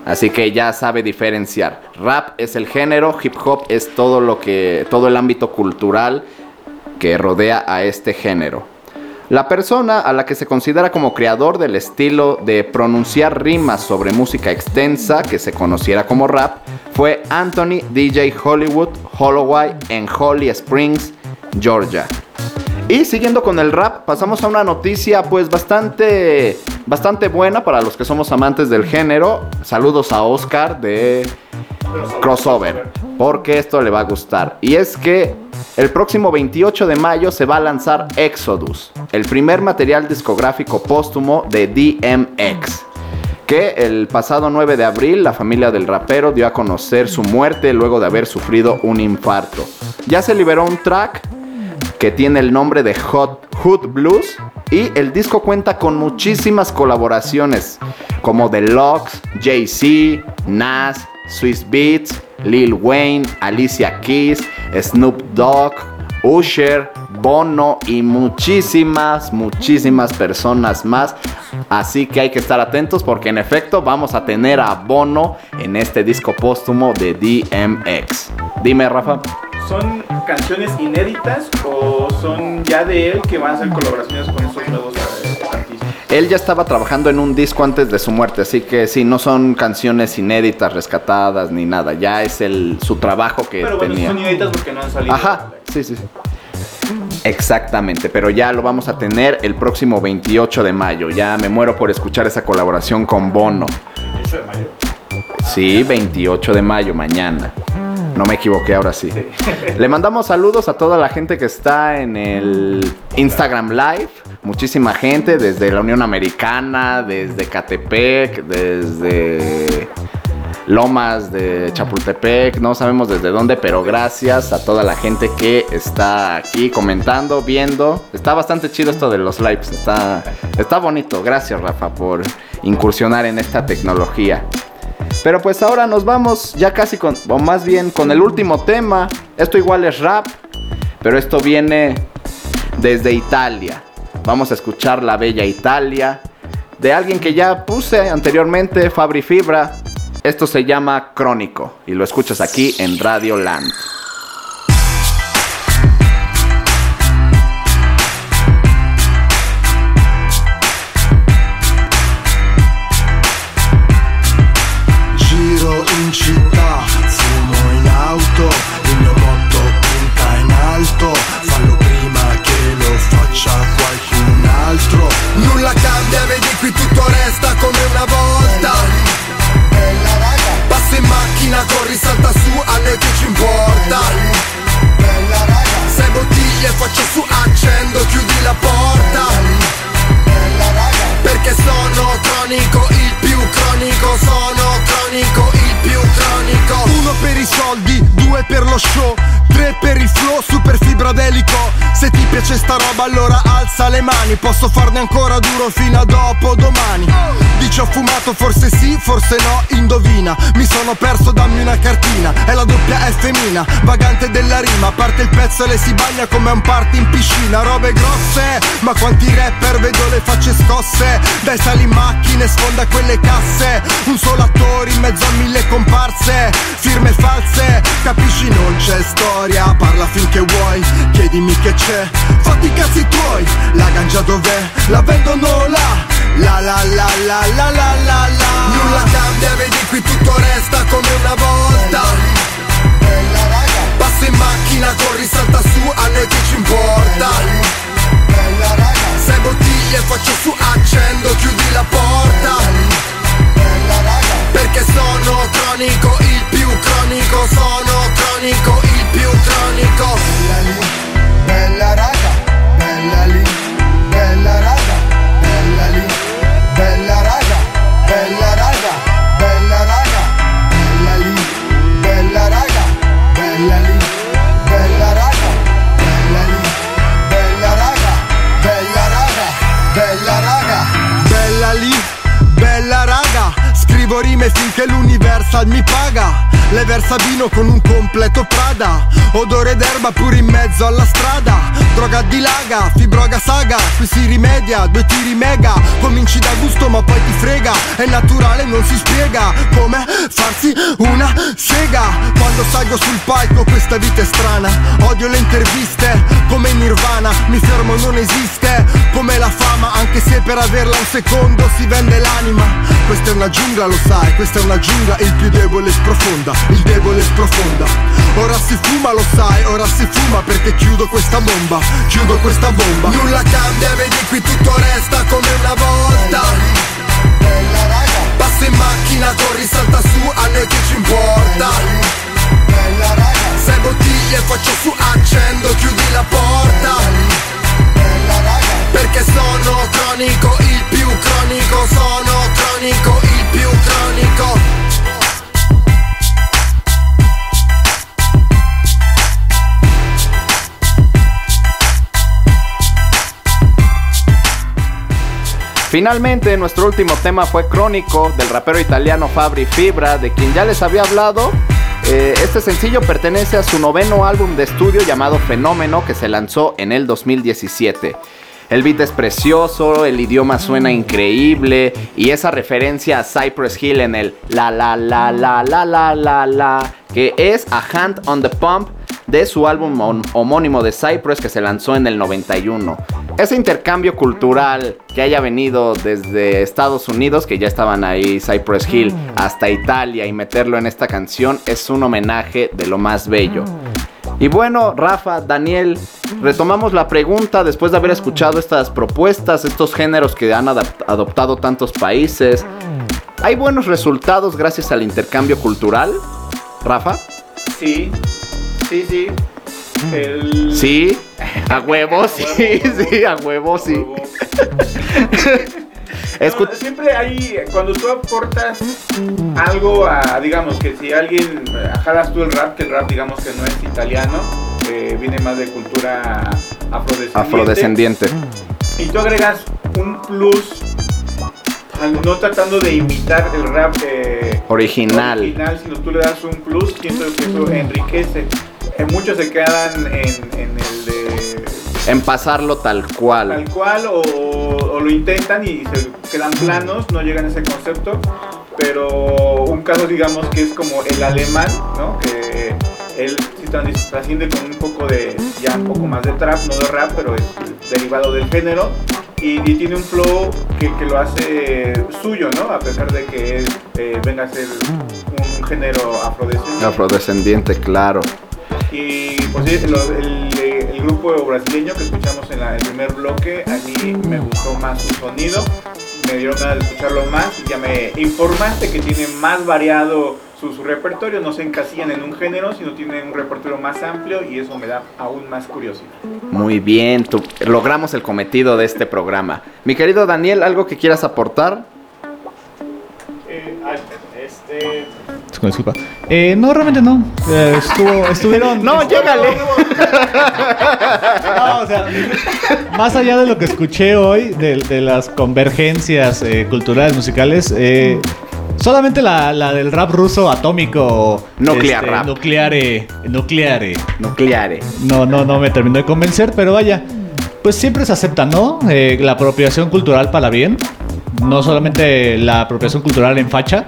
Así que ya sabe diferenciar. Rap es el género, hip hop es todo lo que todo el ámbito cultural que rodea a este género. La persona a la que se considera como creador del estilo de pronunciar rimas sobre música extensa, que se conociera como rap, fue Anthony DJ Hollywood Holloway en Holly Springs, Georgia. Y siguiendo con el rap, pasamos a una noticia pues bastante bastante buena para los que somos amantes del género. Saludos a Oscar de Crossover, porque esto le va a gustar. Y es que el próximo 28 de mayo se va a lanzar Exodus, el primer material discográfico póstumo de DMX. Que el pasado 9 de abril la familia del rapero dio a conocer su muerte luego de haber sufrido un infarto. Ya se liberó un track que tiene el nombre de Hot Hood Blues y el disco cuenta con muchísimas colaboraciones como The Locks, Jay-Z, Nas, Swiss Beats, Lil Wayne, Alicia Keys, Snoop Dogg, Usher, Bono y muchísimas, muchísimas personas más. Así que hay que estar atentos porque en efecto vamos a tener a Bono en este disco póstumo de DMX. Dime, Rafa. ¿Son canciones inéditas o son ya de él que van a hacer colaboraciones con estos nuevos artistas? Él ya estaba trabajando en un disco antes de su muerte, así que sí, no son canciones inéditas, rescatadas ni nada. Ya es el su trabajo que Pero bueno, tenía. son inéditas porque no han salido. Ajá, sí, sí, sí. Exactamente, pero ya lo vamos a tener el próximo 28 de mayo. Ya me muero por escuchar esa colaboración con Bono. 28 de mayo. Sí, 28 de mayo, mañana. No me equivoqué, ahora sí. Le mandamos saludos a toda la gente que está en el Instagram Live. Muchísima gente desde la Unión Americana, desde Catepec, desde Lomas de Chapultepec, no sabemos desde dónde, pero gracias a toda la gente que está aquí comentando, viendo. Está bastante chido esto de los lives, está, está bonito. Gracias Rafa por incursionar en esta tecnología. Pero pues ahora nos vamos ya casi con, o más bien con el último tema. Esto igual es rap, pero esto viene desde Italia. Vamos a escuchar La Bella Italia de alguien que ya puse anteriormente, Fabri Fibra. Esto se llama Crónico y lo escuchas aquí en Radio Land. Per il flow, super fibra d'elico. Se ti piace sta roba allora alza le mani, posso farne ancora duro fino a dopo domani. Dici ho fumato, forse sì, forse no, indovina. Mi sono perso, dammi una cartina, è la doppia F mina, vagante della rima, parte il pezzo e le si bagna come un party in piscina, robe grosse, ma quanti rapper vedo le facce scosse, dai sali in macchine, sfonda quelle casse, un solo attore in mezzo a mille comparse, firme false, capisci non c'è storia, parla finché vuoi, chiedimi che c'è, fatti i cazzi tuoi, la ganja dov'è, la vendono là, la la la la la la la la, nulla cambia, vedi qui tutto resta come una volta. Passa in macchina, corri, salta su, a noi che ci importa Sei bottiglie, faccio su, accendo, chiudi la porta. Perché sono cronico, il più cronico Sono cronico, il più cronico. Bella lì, bella raga, bella lì, rime finché l'Universal mi paga. Le versa vino con un completo Prada. Odore d'erba pure in mezzo alla strada. Droga di laga, fibroga saga. Qui si rimedia, due tiri mega. Cominci da gusto ma poi ti frega. È naturale, non si spiega Come farsi una sega. Quando salgo sul palco questa vita è strana. Odio le interviste Come Nirvana. Mi fermo, non esiste Come la fama. Anche se per averla un secondo si vende l'anima. Questa è una giungla, lo sai, questa è una giungla, il più debole sprofonda, il debole sprofonda. Ora si fuma, lo sai, ora si fuma perché chiudo questa bomba, chiudo questa bomba. Nulla cambia, vedi qui tutto resta come una volta. Finalmente, nuestro último tema fue Crónico del rapero italiano Fabri Fibra, de quien ya les había hablado. Eh, este sencillo pertenece a su noveno álbum de estudio llamado Fenómeno que se lanzó en el 2017. El beat es precioso, el idioma suena increíble y esa referencia a Cypress Hill en el la la la la la la la la que es A Hand on the Pump de su álbum hom- homónimo de Cypress que se lanzó en el 91. Ese intercambio cultural que haya venido desde Estados Unidos, que ya estaban ahí Cypress Hill, hasta Italia y meterlo en esta canción es un homenaje de lo más bello. Y bueno, Rafa, Daniel, retomamos la pregunta después de haber escuchado estas propuestas, estos géneros que han adoptado tantos países. ¿Hay buenos resultados gracias al intercambio cultural? Rafa? Sí, sí, sí. El... Sí, a huevo, sí, sí, a huevo, sí. Huevo. Escu- No, siempre hay, cuando tú aportas algo a, digamos, que si alguien eh, jalas tú el rap, que el rap digamos que no es italiano, eh, viene más de cultura afrodescendiente. Afrodescendiente. Y tú agregas un plus, al- no tratando de imitar el rap eh, Original. original, sino tú le das un plus, siento que eso enriquece. Eh, muchos se quedan en, en el de En pasarlo tal cual. tal cual o, o lo intentan y se quedan planos, no llegan a ese concepto. Pero un caso, digamos, que es como el alemán, ¿no? Que él sí trans- trasciende con un poco de, ya un poco más de trap, no de rap, pero es derivado del género. Y, y tiene un flow que, que lo hace suyo, ¿no? A pesar de que él, eh, venga a ser un género afrodescendiente. Afrodescendiente, claro. Y pues sí, el, eh, el grupo brasileño que escuchamos en la- el primer bloque, a mí me gustó más su sonido, me dieron ganas de escucharlo más, ya me informaste que tiene más variado su, su repertorio, no se encasillan en un género, sino tienen un repertorio más amplio y eso me da aún más curiosidad. Muy bien, tú- logramos el cometido de este programa. Mi querido Daniel, ¿algo que quieras aportar? este... Con disculpa. Eh, no, realmente no. Eh, estuvo, estuvieron. No, llégale. No, o sea, más allá de lo que escuché hoy, de, de las convergencias eh, culturales musicales, eh, solamente la, la del rap ruso atómico. Nuclear rap. Nucleare. Nucleare. Nucleare. No, no, no me terminó de convencer, pero vaya. Pues siempre se acepta, ¿no? Eh, la apropiación cultural para bien. No solamente la apropiación cultural en facha,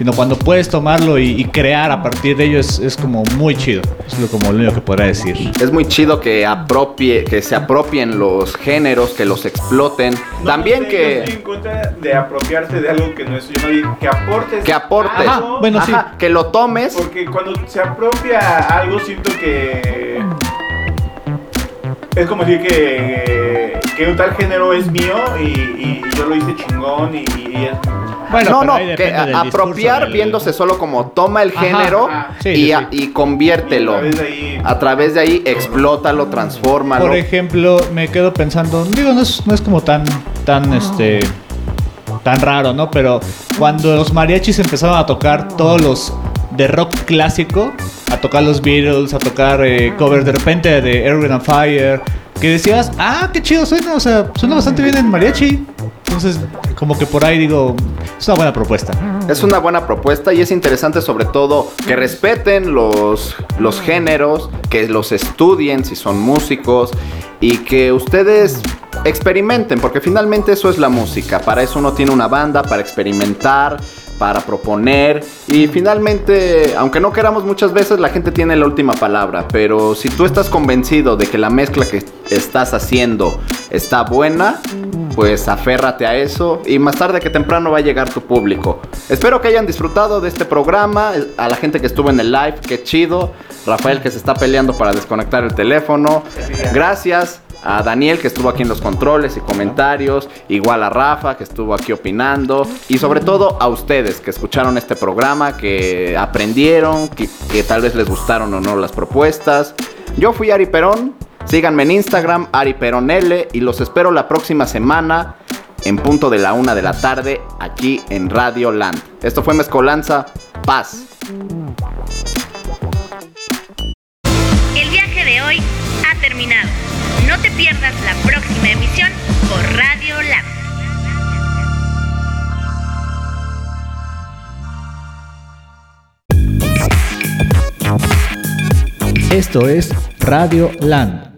sino cuando puedes tomarlo y, y crear a partir de ello es, es como muy chido. Es lo, como lo único que podría decir. Es muy chido que apropie, que se apropien los géneros, que los exploten. No, También no sé, que, Yo estoy en contra de apropiarte de algo que no es suyo, que aportes. que aportes. algo, bueno, sí. Que lo tomes. Porque cuando se apropia algo, siento que. Es como decir que, que un tal género es mío y, y yo lo hice chingón y, y es. Bueno, no, no, que apropiar del- viéndose solo como toma el género ajá. Sí, y, sí, a- sí. y conviértelo. Y a través de ahí- A través de ahí, explótalo, transfórmalo. Por ejemplo, me quedo pensando, digo, no es, no es como tan, tan, este, tan raro, ¿no? Pero cuando los mariachis empezaron a tocar todos los de rock clásico, a tocar los Beatles, a tocar eh, covers de repente de Air Wind and Fire, que decías, ah, qué chido suena, o sea, suena bastante bien en mariachi. Entonces, como que por ahí digo, es una buena propuesta. Es una buena propuesta y es interesante sobre todo que respeten los, los géneros, que los estudien si son músicos y que ustedes experimenten, porque finalmente eso es la música. Para eso uno tiene una banda, para experimentar, para proponer. Y finalmente, aunque no queramos muchas veces, la gente tiene la última palabra, pero si tú estás convencido de que la mezcla que estás haciendo está buena, pues aférrate a eso y más tarde que temprano va a llegar tu público. Espero que hayan disfrutado de este programa, a la gente que estuvo en el live, qué chido, Rafael que se está peleando para desconectar el teléfono, gracias a Daniel que estuvo aquí en los controles y comentarios, igual a Rafa que estuvo aquí opinando y sobre todo a ustedes que escucharon este programa, que aprendieron, que, tal vez les gustaron o no las propuestas. Yo fui Ari Perón, síganme en Instagram, Ari Perón L y los espero la próxima semana en punto de la una de la tarde aquí en Radio Land. Esto fue Mezcolanza, paz. Te pierdas la próxima emisión por Radio Lab. Esto es Radio Land.